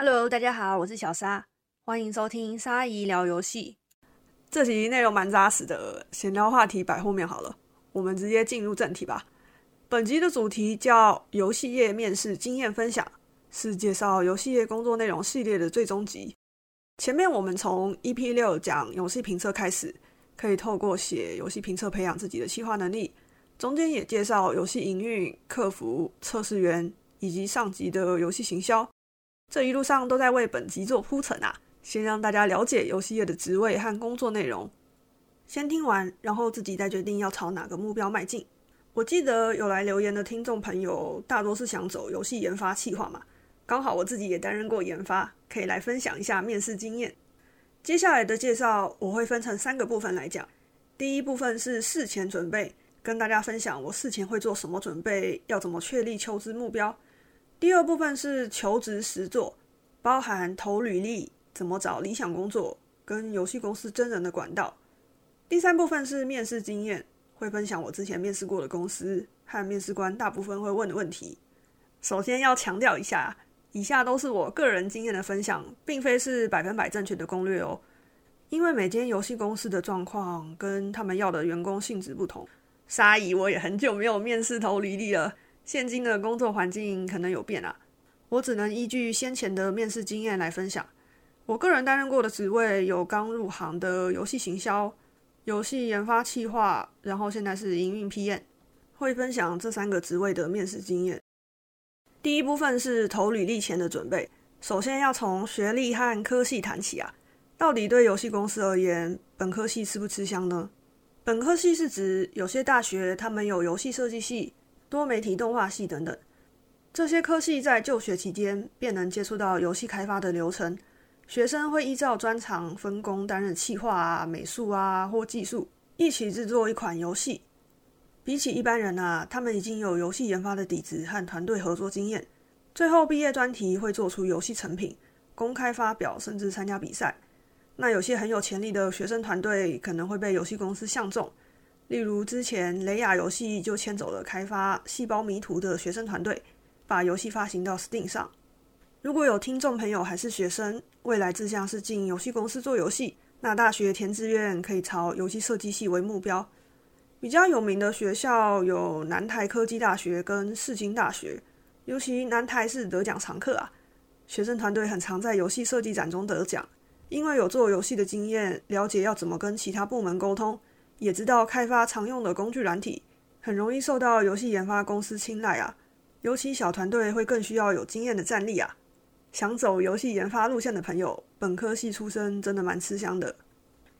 Hello，大家好，我是小沙，欢迎收听沙姨聊游戏。这集内容蛮扎实的，闲聊话题摆后面好了，我们直接进入正题吧。本集的主题叫游戏业面试经验分享，是介绍游戏业工作内容系列的最终集。前面我们从 EP 六讲游戏评测开始，可以透过写游戏评测培养自己的企划能力。中间也介绍游戏营运、客服、测试员以及上级的游戏行销。这一路上都在为本集做铺陈啊，先让大家了解游戏业的职位和工作内容。先听完，然后自己再决定要朝哪个目标迈进。我记得有来留言的听众朋友，大多是想走游戏研发企划嘛。刚好我自己也担任过研发，可以来分享一下面试经验。接下来的介绍我会分成三个部分来讲。第一部分是事前准备，跟大家分享我事前会做什么准备，要怎么确立求职目标。第二部分是求职实作，包含投履历、怎么找理想工作、跟游戏公司真人的管道。第三部分是面试经验，会分享我之前面试过的公司和面试官大部分会问的问题。首先要强调一下，以下都是我个人经验的分享，并非是百分百正确的攻略哦。因为每间游戏公司的状况跟他们要的员工性质不同。沙姨，我也很久没有面试投履历了。现今的工作环境可能有变啊，我只能依据先前的面试经验来分享。我个人担任过的职位有刚入行的游戏行销、游戏研发企划，然后现在是营运 PM，会分享这三个职位的面试经验。第一部分是投履历前的准备，首先要从学历和科系谈起啊。到底对游戏公司而言，本科系吃不吃香呢？本科系是指有些大学他们有游戏设计系。多媒体动画系等等，这些科系在就学期间便能接触到游戏开发的流程。学生会依照专长分工，担任企划啊、美术啊或技术，一起制作一款游戏。比起一般人啊，他们已经有游戏研发的底子和团队合作经验。最后毕业专题会做出游戏成品，公开发表，甚至参加比赛。那有些很有潜力的学生团队，可能会被游戏公司相中。例如，之前雷亚游戏就牵走了开发《细胞迷途》的学生团队，把游戏发行到 Steam 上。如果有听众朋友还是学生，未来志向是进游戏公司做游戏，那大学填志愿可以朝游戏设计系为目标。比较有名的学校有南台科技大学跟世新大学，尤其南台是得奖常客啊，学生团队很常在游戏设计展中得奖，因为有做游戏的经验，了解要怎么跟其他部门沟通。也知道开发常用的工具软体，很容易受到游戏研发公司青睐啊。尤其小团队会更需要有经验的战力啊。想走游戏研发路线的朋友，本科系出身真的蛮吃香的。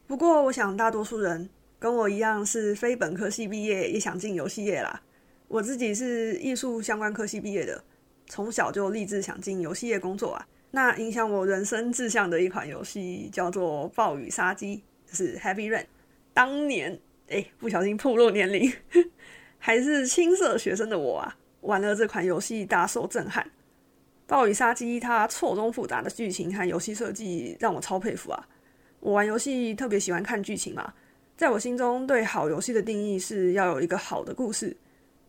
不过，我想大多数人跟我一样是非本科系毕业，也想进游戏业啦。我自己是艺术相关科系毕业的，从小就立志想进游戏业工作啊。那影响我人生志向的一款游戏叫做《暴雨杀机》，就是 Heavy Rain。当年，哎，不小心暴露年龄，还是青涩学生的我啊，玩了这款游戏大受震撼。《暴雨杀机》它错综复杂的剧情和游戏设计让我超佩服啊！我玩游戏特别喜欢看剧情嘛，在我心中对好游戏的定义是要有一个好的故事，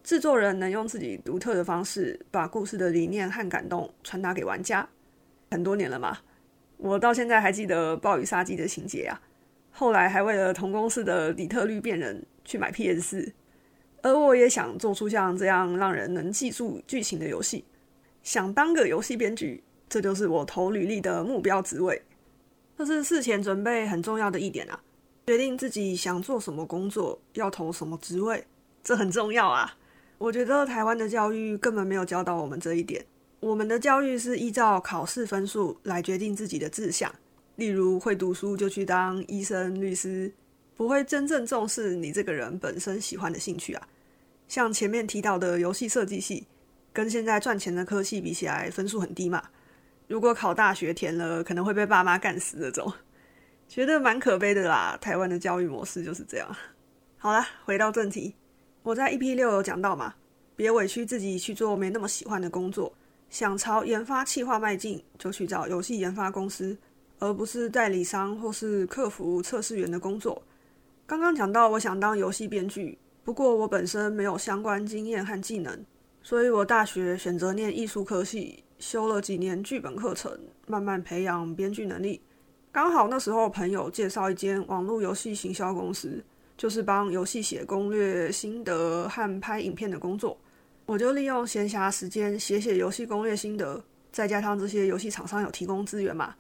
制作人能用自己独特的方式把故事的理念和感动传达给玩家。很多年了嘛，我到现在还记得《暴雨杀机》的情节啊。后来还为了同公司的底特律变人去买 PS 四，而我也想做出像这样让人能记住剧情的游戏，想当个游戏编剧，这就是我投履历的目标职位。这是事前准备很重要的一点啊，决定自己想做什么工作，要投什么职位，这很重要啊。我觉得台湾的教育根本没有教导我们这一点，我们的教育是依照考试分数来决定自己的志向。例如会读书就去当医生、律师，不会真正重视你这个人本身喜欢的兴趣啊。像前面提到的游戏设计系，跟现在赚钱的科系比起来，分数很低嘛。如果考大学填了，可能会被爸妈干死那种，觉得蛮可悲的啦。台湾的教育模式就是这样。好了，回到正题，我在 EP 六有讲到嘛，别委屈自己去做没那么喜欢的工作，想朝研发企划迈进，就去找游戏研发公司。而不是代理商或是客服测试员的工作。刚刚讲到，我想当游戏编剧，不过我本身没有相关经验和技能，所以我大学选择念艺术科系，修了几年剧本课程，慢慢培养编剧能力。刚好那时候朋友介绍一间网络游戏行销公司，就是帮游戏写攻略、心得和拍影片的工作。我就利用闲暇时间写写游戏攻略心得，再加上这些游戏厂商有提供资源嘛，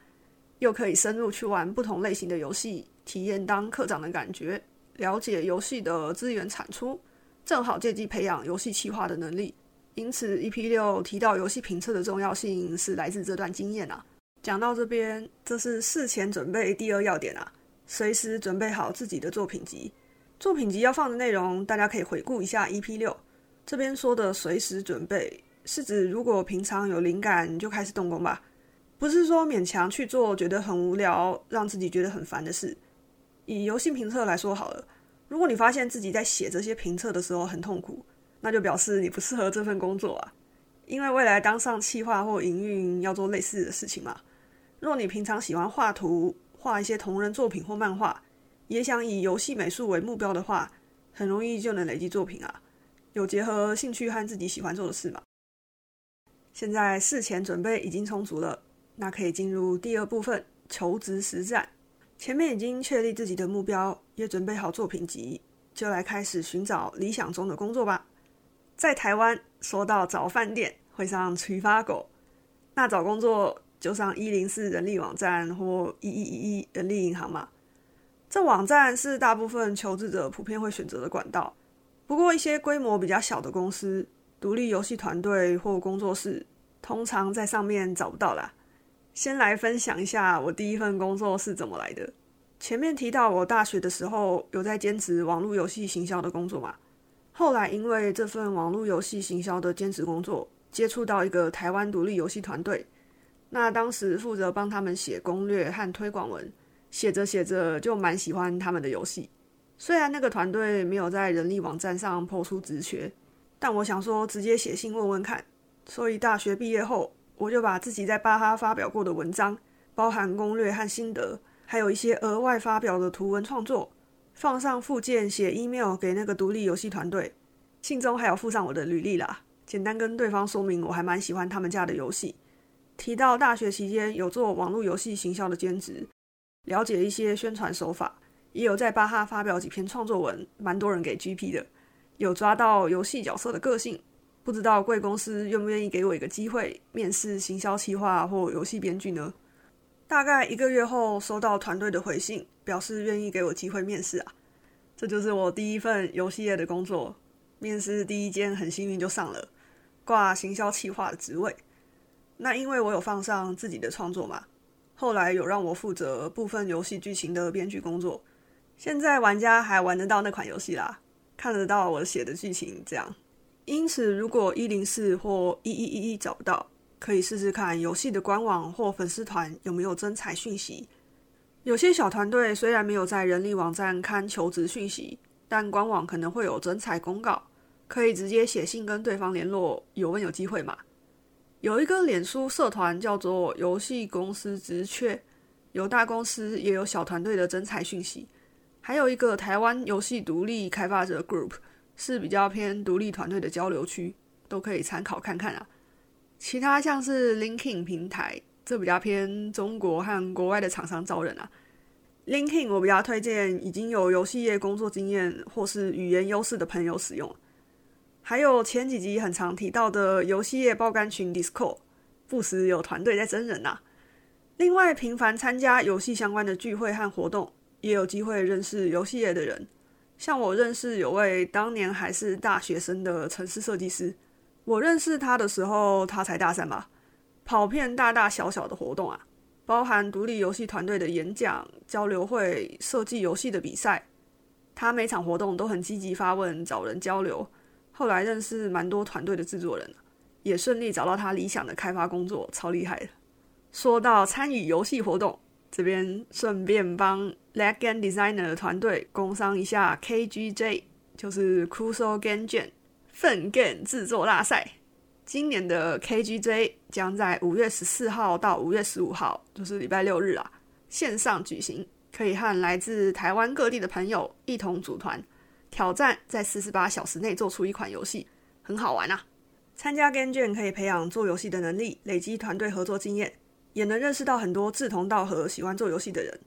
又可以深入去玩不同类型的游戏，体验当课长的感觉，了解游戏的资源产出，正好借机培养游戏企划的能力。因此，EP 六提到游戏评测的重要性是来自这段经验啊。讲到这边，这是事前准备第二要点啊，随时准备好自己的作品集。作品集要放的内容，大家可以回顾一下 EP 六。这边说的随时准备，是指如果平常有灵感就开始动工吧，不是说勉强去做觉得很无聊、让自己觉得很烦的事。以游戏评测来说好了，如果你发现自己在写这些评测的时候很痛苦，那就表示你不适合这份工作啊，因为未来当上企划或营运要做类似的事情嘛。若你平常喜欢画图，画一些同人作品或漫画，也想以游戏美术为目标的话，很容易就能累积作品啊。有结合兴趣和自己喜欢做的事嘛？现在事前准备已经充足了，那可以进入第二部分求职实战。前面已经确立自己的目标，也准备好作品集，就来开始寻找理想中的工作吧。在台湾，说到找饭店会上取发狗，那找工作就上一零四人力网站或一一一一人力银行嘛。这网站是大部分求职者普遍会选择的管道。不过一些规模比较小的公司、独立游戏团队或工作室，通常在上面找不到啦。先来分享一下我第一份工作是怎么来的。前面提到我大学的时候有在兼职网络游戏行销的工作嘛。后来，因为这份网络游戏行销的兼职工作，接触到一个台湾独立游戏团队。那当时负责帮他们写攻略和推广文，写着写着就蛮喜欢他们的游戏。虽然那个团队没有在人力网站上抛出职缺，但我想说直接写信问问看。所以大学毕业后，我就把自己在巴哈发表过的文章，包含攻略和心得，还有一些额外发表的图文创作。放上附件，写 email 给那个独立游戏团队，信中还有附上我的履历啦。简单跟对方说明，我还蛮喜欢他们家的游戏。提到大学期间有做网络游戏行销的兼职，了解一些宣传手法，也有在巴哈发表几篇创作文，蛮多人给 GP 的。有抓到游戏角色的个性，不知道贵公司愿不愿意给我一个机会面试行销企划或游戏编剧呢？大概一个月后，收到团队的回信，表示愿意给我机会面试啊。这就是我第一份游戏业的工作，面试第一间很幸运就上了，挂行销企划的职位。那因为我有放上自己的创作嘛，后来有让我负责部分游戏剧情的编剧工作。现在玩家还玩得到那款游戏啦，看得到我写的剧情这样。因此，如果一零四或一一一一找不到。可以试试看游戏的官网或粉丝团有没有征才讯息。有些小团队虽然没有在人力网站看求职讯息，但官网可能会有征才公告，可以直接写信跟对方联络，有问有机会嘛。有一个脸书社团叫做“游戏公司职缺”，有大公司也有小团队的征才讯息。还有一个台湾游戏独立开发者 Group，是比较偏独立团队的交流区，都可以参考看看啊。其他像是 LinkedIn 平台，这比较偏中国和国外的厂商招人啊。LinkedIn 我比较推荐已经有游戏业工作经验或是语言优势的朋友使用。还有前几集很常提到的游戏业爆肝群 Discord，不时有团队在真人呐。另外，频繁参加游戏相关的聚会和活动，也有机会认识游戏业的人。像我认识有位当年还是大学生的城市设计师。我认识他的时候，他才大三吧，跑遍大大小小的活动啊，包含独立游戏团队的演讲、交流会、设计游戏的比赛。他每场活动都很积极发问，找人交流。后来认识蛮多团队的制作人，也顺利找到他理想的开发工作，超厉害的。说到参与游戏活动，这边顺便帮 Leg Game Designer 的团队工商一下 KGJ，就是 Crucial Game Jam。粪 game 制作大赛，今年的 KGJ 将在五月十四号到五月十五号，就是礼拜六日啊，线上举行，可以和来自台湾各地的朋友一同组团挑战，在四十八小时内做出一款游戏，很好玩啊！参加 Game Jam 可以培养做游戏的能力，累积团队合作经验，也能认识到很多志同道合、喜欢做游戏的人。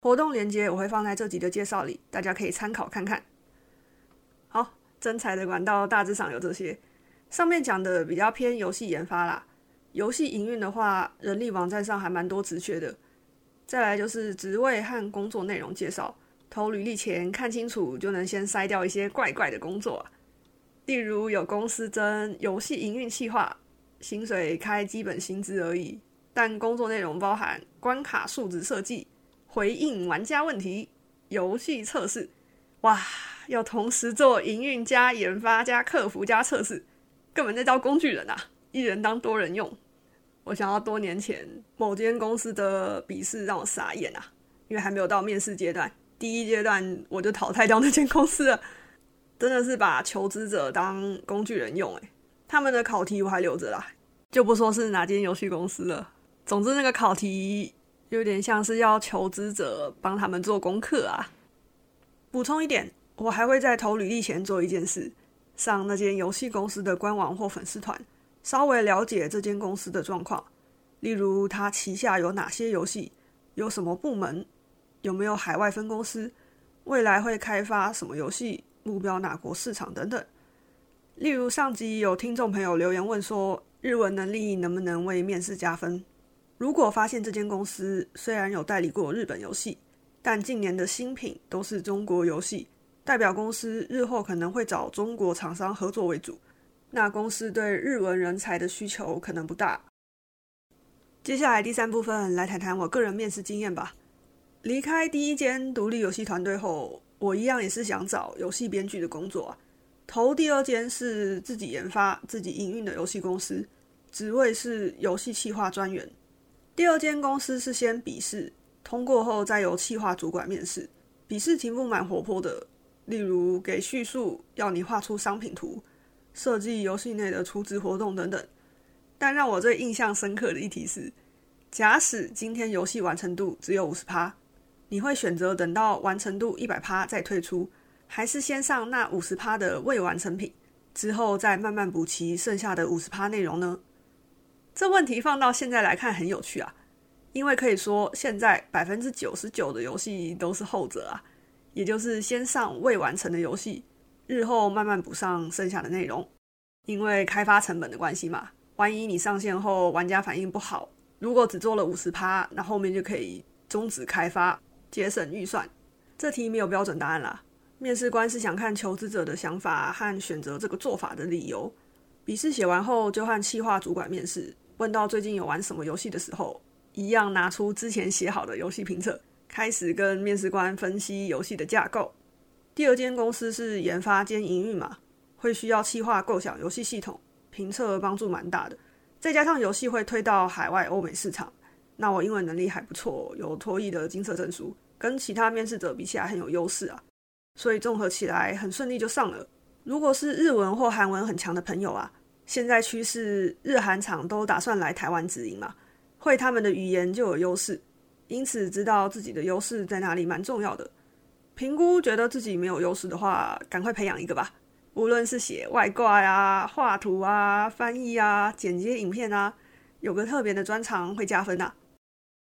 活动链接我会放在这集的介绍里，大家可以参考看看。好，征才的管道大致上有这些，上面讲的比较偏游戏研发啦。游戏营运的话，人力网站上还蛮多职缺的。再来就是职位和工作内容介绍，投履历前看清楚，就能先筛掉一些怪怪的工作啊。例如有公司征游戏营运企划，薪水开基本薪资而已，但工作内容包含关卡数值设计、回应玩家问题、游戏测试。哇，要同时做营运加研发加客服加测试，根本在招工具人啊！一人当多人用。我想要多年前某间公司的笔试让我傻眼啊，因为还没有到面试阶段，第一阶段我就淘汰掉那间公司了。真的是把求职者当工具人用诶，他们的考题我还留着啦，就不说是哪间游戏公司了。总之那个考题有点像是要求职者帮他们做功课啊。补充一点，我还会在投履历前做一件事，上那间游戏公司的官网或粉丝团，稍微了解这间公司的状况，例如它旗下有哪些游戏，有什么部门，有没有海外分公司，未来会开发什么游戏。目标哪国市场等等，例如上集有听众朋友留言问说，日文能力能不能为面试加分？如果发现这间公司虽然有代理过日本游戏，但近年的新品都是中国游戏，代表公司日后可能会找中国厂商合作为主，那公司对日文人才的需求可能不大。接下来第三部分来谈谈我个人面试经验吧。离开第一间独立游戏团队后。我一样也是想找游戏编剧的工作啊。投第二间是自己研发、自己营运的游戏公司，职位是游戏企划专员。第二间公司是先笔试，通过后再由企划主管面试。笔试题目蛮活泼的，例如给叙述，要你画出商品图，设计游戏内的储值活动等等。但让我最印象深刻的一题是：假使今天游戏完成度只有五十趴。你会选择等到完成度一百趴再退出，还是先上那五十趴的未完成品，之后再慢慢补齐剩下的五十趴内容呢？这问题放到现在来看很有趣啊，因为可以说现在百分之九十九的游戏都是后者啊，也就是先上未完成的游戏，日后慢慢补上剩下的内容。因为开发成本的关系嘛，万一你上线后玩家反应不好，如果只做了五十趴，那后面就可以终止开发。节省预算，这题没有标准答案啦。面试官是想看求职者的想法和选择这个做法的理由。笔试写完后，就和企划主管面试，问到最近有玩什么游戏的时候，一样拿出之前写好的游戏评测，开始跟面试官分析游戏的架构。第二间公司是研发兼营运嘛，会需要企划构想游戏系统，评测帮助蛮大的。再加上游戏会推到海外欧美市场。那我英文能力还不错，有脱译的金色证书，跟其他面试者比起来很有优势啊，所以综合起来很顺利就上了。如果是日文或韩文很强的朋友啊，现在趋势日韩厂都打算来台湾直营嘛，会他们的语言就有优势，因此知道自己的优势在哪里蛮重要的。评估觉得自己没有优势的话，赶快培养一个吧，无论是写外挂呀、画图啊、翻译啊、剪接影片啊，有个特别的专长会加分呐。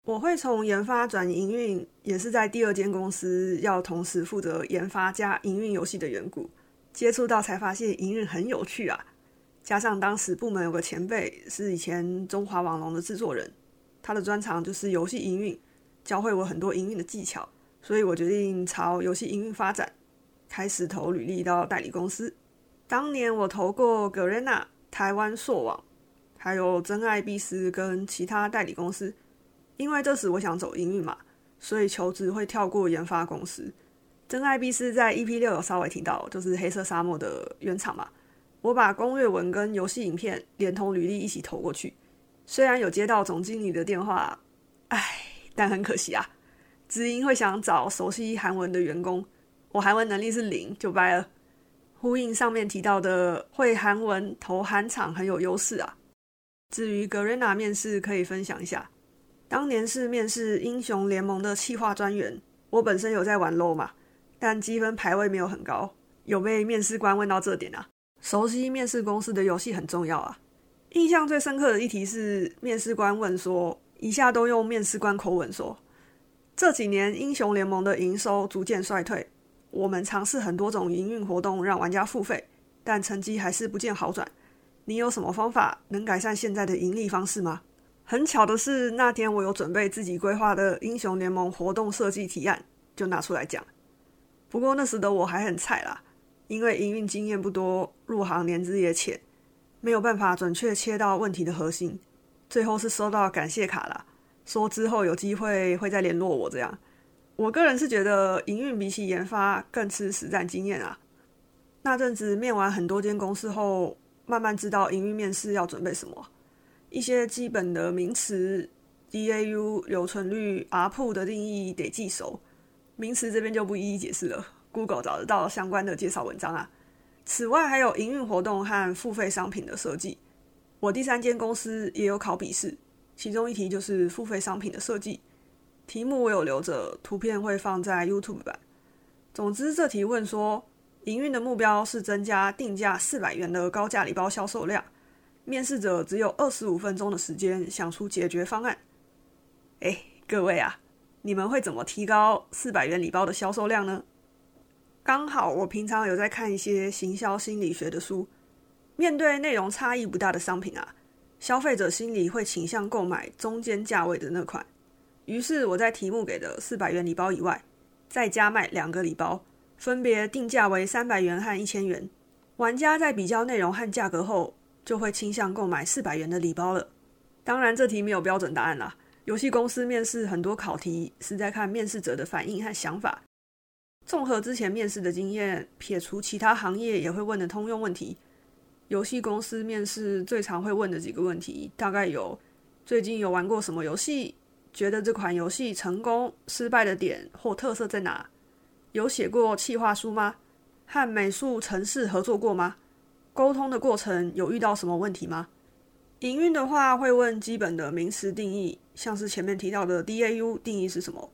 我会从研发转营运，也是在第二间公司要同时负责研发加营运游戏的缘故。接触到才发现营运很有趣啊！加上当时部门有个前辈是以前中华网龙的制作人，他的专长就是游戏营运，教会我很多营运的技巧，所以我决定朝游戏营运发展，开始投履历到代理公司。当年我投过格瑞娜、台湾硕网，还有真爱必思跟其他代理公司。因为这时我想走营运嘛，所以求职会跳过研发公司。真爱必思在 EP 六有稍微提到，就是黑色沙漠的原厂嘛。我把攻略文跟游戏影片连同履历一起投过去，虽然有接到总经理的电话，唉，但很可惜啊。直营会想找熟悉韩文的员工，我韩文能力是零，就掰了。呼应上面提到的会韩文投韩厂很有优势啊。至于格瑞娜面试，可以分享一下。当年是面试英雄联盟的企划专员，我本身有在玩 LO 嘛，但积分排位没有很高，有被面试官问到这点啊。熟悉面试公司的游戏很重要啊。印象最深刻的一题是，面试官问说：“以下都用面试官口吻说，这几年英雄联盟的营收逐渐衰退，我们尝试很多种营运活动让玩家付费，但成绩还是不见好转。你有什么方法能改善现在的盈利方式吗？”很巧的是，那天我有准备自己规划的英雄联盟活动设计提案，就拿出来讲。不过那时的我还很菜啦，因为营运经验不多，入行年资也浅。没有办法准确切到问题的核心，最后是收到感谢卡啦，说之后有机会会再联络我。这样，我个人是觉得营运比起研发更吃实战经验啊。那阵子面完很多间公司后，慢慢知道营运面试要准备什么，一些基本的名词，DAU、留存率、rp 的定义得记熟。名词这边就不一一解释了，Google 找得到相关的介绍文章啊。此外，还有营运活动和付费商品的设计。我第三间公司也有考笔试，其中一题就是付费商品的设计。题目我有留着，图片会放在 YouTube 版。总之，这题问说，营运的目标是增加定价四百元的高价礼包销售量。面试者只有二十五分钟的时间想出解决方案。哎，各位啊，你们会怎么提高四百元礼包的销售量呢？刚好我平常有在看一些行销心理学的书，面对内容差异不大的商品啊，消费者心里会倾向购买中间价位的那款。于是我在题目给的四百元礼包以外，再加卖两个礼包，分别定价为三百元和一千元。玩家在比较内容和价格后，就会倾向购买四百元的礼包了。当然，这题没有标准答案啦。游戏公司面试很多考题是在看面试者的反应和想法。综合之前面试的经验，撇除其他行业也会问的通用问题，游戏公司面试最常会问的几个问题，大概有：最近有玩过什么游戏？觉得这款游戏成功、失败的点或特色在哪？有写过企划书吗？和美术城市合作过吗？沟通的过程有遇到什么问题吗？营运的话会问基本的名词定义，像是前面提到的 DAU 定义是什么？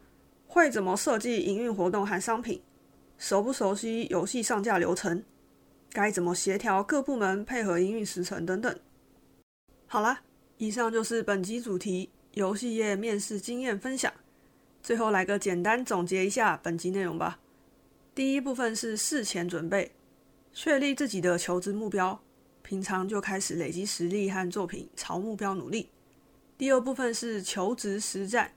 会怎么设计营运活动和商品？熟不熟悉游戏上架流程？该怎么协调各部门配合营运时程等等？好啦，以上就是本集主题——游戏业面试经验分享。最后来个简单总结一下本集内容吧。第一部分是事前准备，确立自己的求职目标，平常就开始累积实力和作品，朝目标努力。第二部分是求职实战，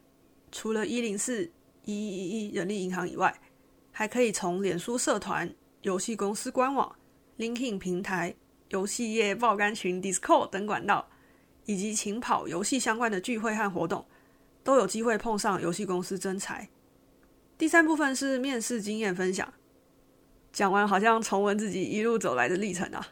除了一零四。一一一人力银行以外，还可以从脸书社团、游戏公司官网、Linkin 平台、游戏业爆肝群 Discord 等管道，以及勤跑游戏相关的聚会和活动，都有机会碰上游戏公司真才。第三部分是面试经验分享，讲完好像重温自己一路走来的历程啊。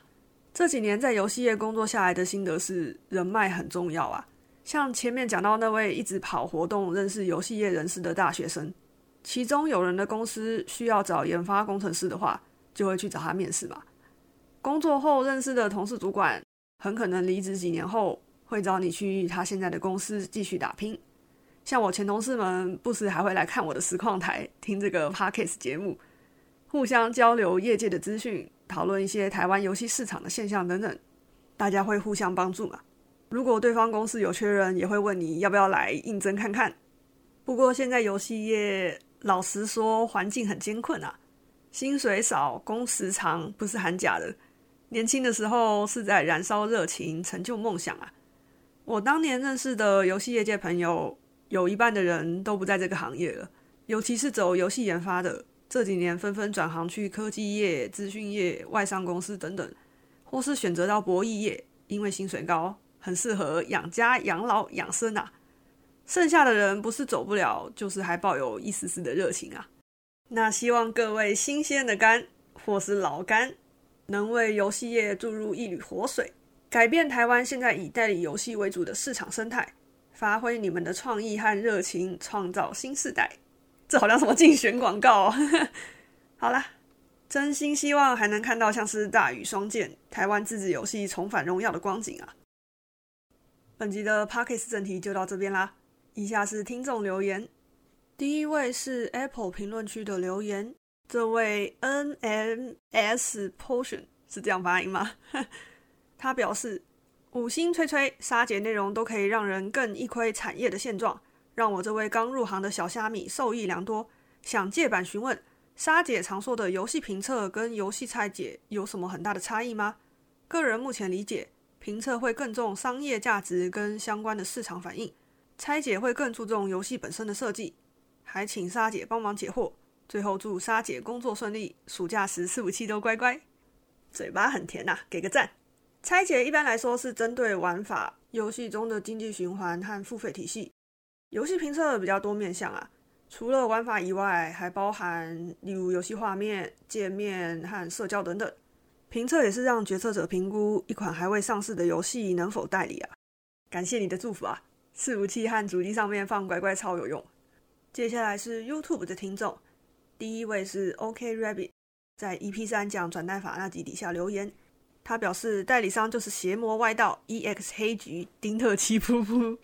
这几年在游戏业工作下来的心得是，人脉很重要啊。像前面讲到那位一直跑活动、认识游戏业人士的大学生，其中有人的公司需要找研发工程师的话，就会去找他面试嘛。工作后认识的同事、主管，很可能离职几年后会找你去他现在的公司继续打拼。像我前同事们，不时还会来看我的实况台，听这个 podcast 节目，互相交流业界的资讯，讨论一些台湾游戏市场的现象等等，大家会互相帮助嘛。如果对方公司有缺人，也会问你要不要来应征看看。不过现在游戏业老实说，环境很艰困啊，薪水少，工时长，不是喊假的。年轻的时候是在燃烧热情，成就梦想啊。我当年认识的游戏业界朋友，有一半的人都不在这个行业了，尤其是走游戏研发的，这几年纷纷转行去科技业、资讯业、外商公司等等，或是选择到博弈业，因为薪水高。很适合养家、养老、养生啊！剩下的人不是走不了，就是还抱有一丝丝的热情啊。那希望各位新鲜的肝或是老肝，能为游戏业注入一缕活水，改变台湾现在以代理游戏为主的市场生态，发挥你们的创意和热情，创造新时代。这好像什么竞选广告哦？好啦，真心希望还能看到像是大雨双剑、台湾自制游戏重返荣耀的光景啊！本集的 p o c k e t 正题就到这边啦。以下是听众留言，第一位是 Apple 评论区的留言，这位 NMS Potion 是这样发音吗？他表示，五星吹吹沙姐内容都可以让人更一窥产业的现状，让我这位刚入行的小虾米受益良多。想借版询问，沙姐常说的游戏评测跟游戏拆解有什么很大的差异吗？个人目前理解，评测会更重商业价值跟相关的市场反应，拆解会更注重游戏本身的设计。还请沙姐帮忙解惑。最后祝沙姐工作顺利，暑假时四五七都乖乖。嘴巴很甜呐，给个赞。拆解一般来说是针对玩法、游戏中的经济循环和付费体系。游戏评测比较多面向啊，除了玩法以外，还包含例如游戏画面、界面和社交等等。评测也是让决策者评估一款还未上市的游戏能否代理啊。感谢你的祝福啊！伺服器和主机上面放乖乖超有用。接下来是 YouTube 的听众，第一位是 OK Rabbit，在 EP 三讲转代法那集底下留言，他表示代理商就是邪魔外道 EX 黑橘丁特七噗噗。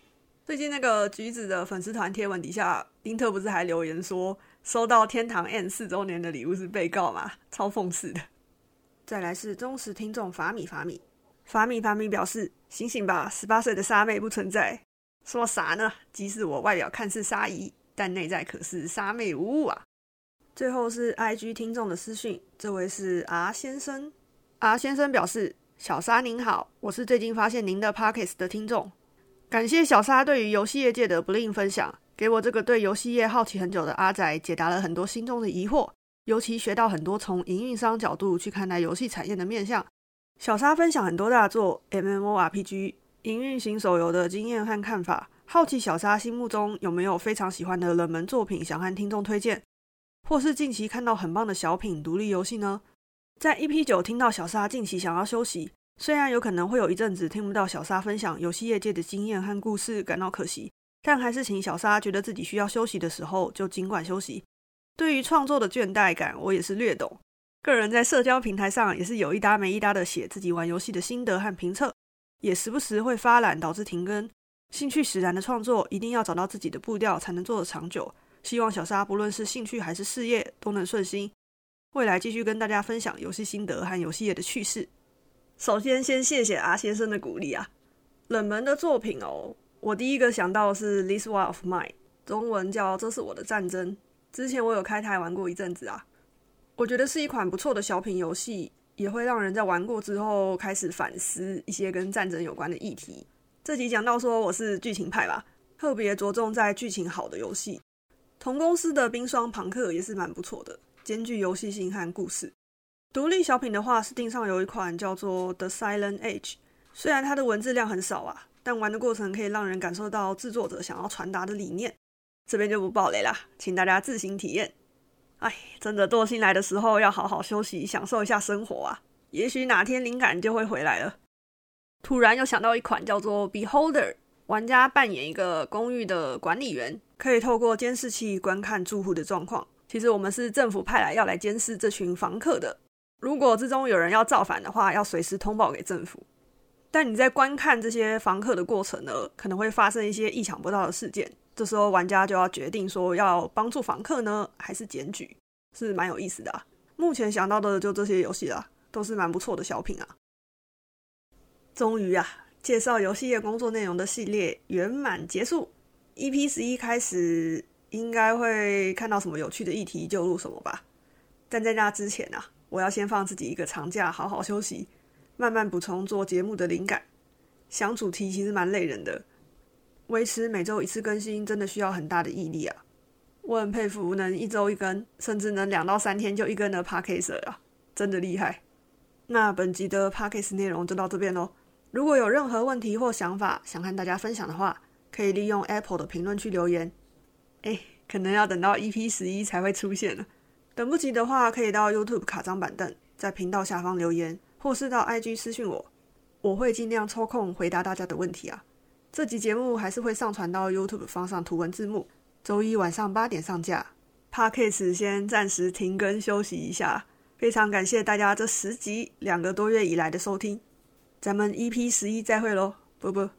最近那个橘子的粉丝团贴文底下，丁特不是还留言说收到天堂 N 四周年的礼物是被告吗？超讽刺的。再来是忠实听众法米法米，法米法米表示醒醒吧，十八岁的沙妹不存在。说啥呢？即使我外表看似沙姨。但内在可是沙妹无误啊！最后是 IG 听众的私讯，这位是 R 先生。R 先生表示：“小沙您好，我是最近发现您的 Pockets 的听众，感谢小沙对于游戏业界的不吝分享，给我这个对游戏业好奇很久的阿仔解答了很多心中的疑惑，尤其学到很多从营运商角度去看待游戏产业的面向。小沙分享很多大作 MMORPG 营运型手游的经验和看法。”好奇小沙心目中有没有非常喜欢的冷门作品，想和听众推荐，或是近期看到很棒的小品独立游戏呢？在 EP 九听到小沙近期想要休息，虽然有可能会有一阵子听不到小沙分享游戏业界的经验和故事，感到可惜，但还是请小沙觉得自己需要休息的时候就尽管休息。对于创作的倦怠感，我也是略懂。个人在社交平台上也是有一搭没一搭的写自己玩游戏的心得和评测，也时不时会发懒导致停更。兴趣使然的创作，一定要找到自己的步调，才能做得长久。希望小沙不论是兴趣还是事业，都能顺心。未来继续跟大家分享游戏心得和游戏业的趣事。首先，先谢谢阿先生的鼓励啊！冷门的作品哦，我第一个想到是《This War of Mine》，中文叫《这是我的战争》。之前我有开台玩过一阵子啊，我觉得是一款不错的小品游戏，也会让人在玩过之后开始反思一些跟战争有关的议题。这集讲到说我是剧情派吧，特别着重在剧情好的游戏。同公司的冰霜朋克也是蛮不错的，兼具游戏性和故事。独立小品的话，是定上有一款叫做《The Silent Age》，虽然它的文字量很少啊，但玩的过程可以让人感受到制作者想要传达的理念。这边就不爆雷啦，请大家自行体验。哎，真的惰性来的时候要好好休息，享受一下生活啊，也许哪天灵感就会回来了。突然又想到一款叫做《Beholder》，玩家扮演一个公寓的管理员，可以透过监视器观看住户的状况。其实我们是政府派来要来监视这群房客的。如果之中有人要造反的话，要随时通报给政府。但你在观看这些房客的过程呢，可能会发生一些意想不到的事件。这时候玩家就要决定说要帮助房客呢，还是检举，是蛮有意思的啊。目前想到的就这些游戏啦，都是蛮不错的小品啊。终于啊，介绍游戏业工作内容的系列圆满结束。EP 十一开始应该会看到什么有趣的议题就录什么吧。但在那之前啊，我要先放自己一个长假，好好休息，慢慢补充做节目的灵感。想主题其实蛮累人的，维持每周一次更新真的需要很大的毅力啊。我很佩服能一周一更，甚至能两到三天就一更的 p a r k e r 啊，真的厉害。那本集的 p a r k e r 内容就到这边喽。如果有任何问题或想法想和大家分享的话，可以利用 Apple 的评论区留言。哎，可能要等到 EP 十一才会出现了。等不及的话，可以到 YouTube 卡张板凳，在频道下方留言，或是到 IG 私讯我，我会尽量抽空回答大家的问题啊。这集节目还是会上传到 YouTube 放上图文字幕，周一晚上八点上架。Podcast 先暂时停更休息一下，非常感谢大家这十集两个多月以来的收听。咱们 EP 十一再会喽，啵啵。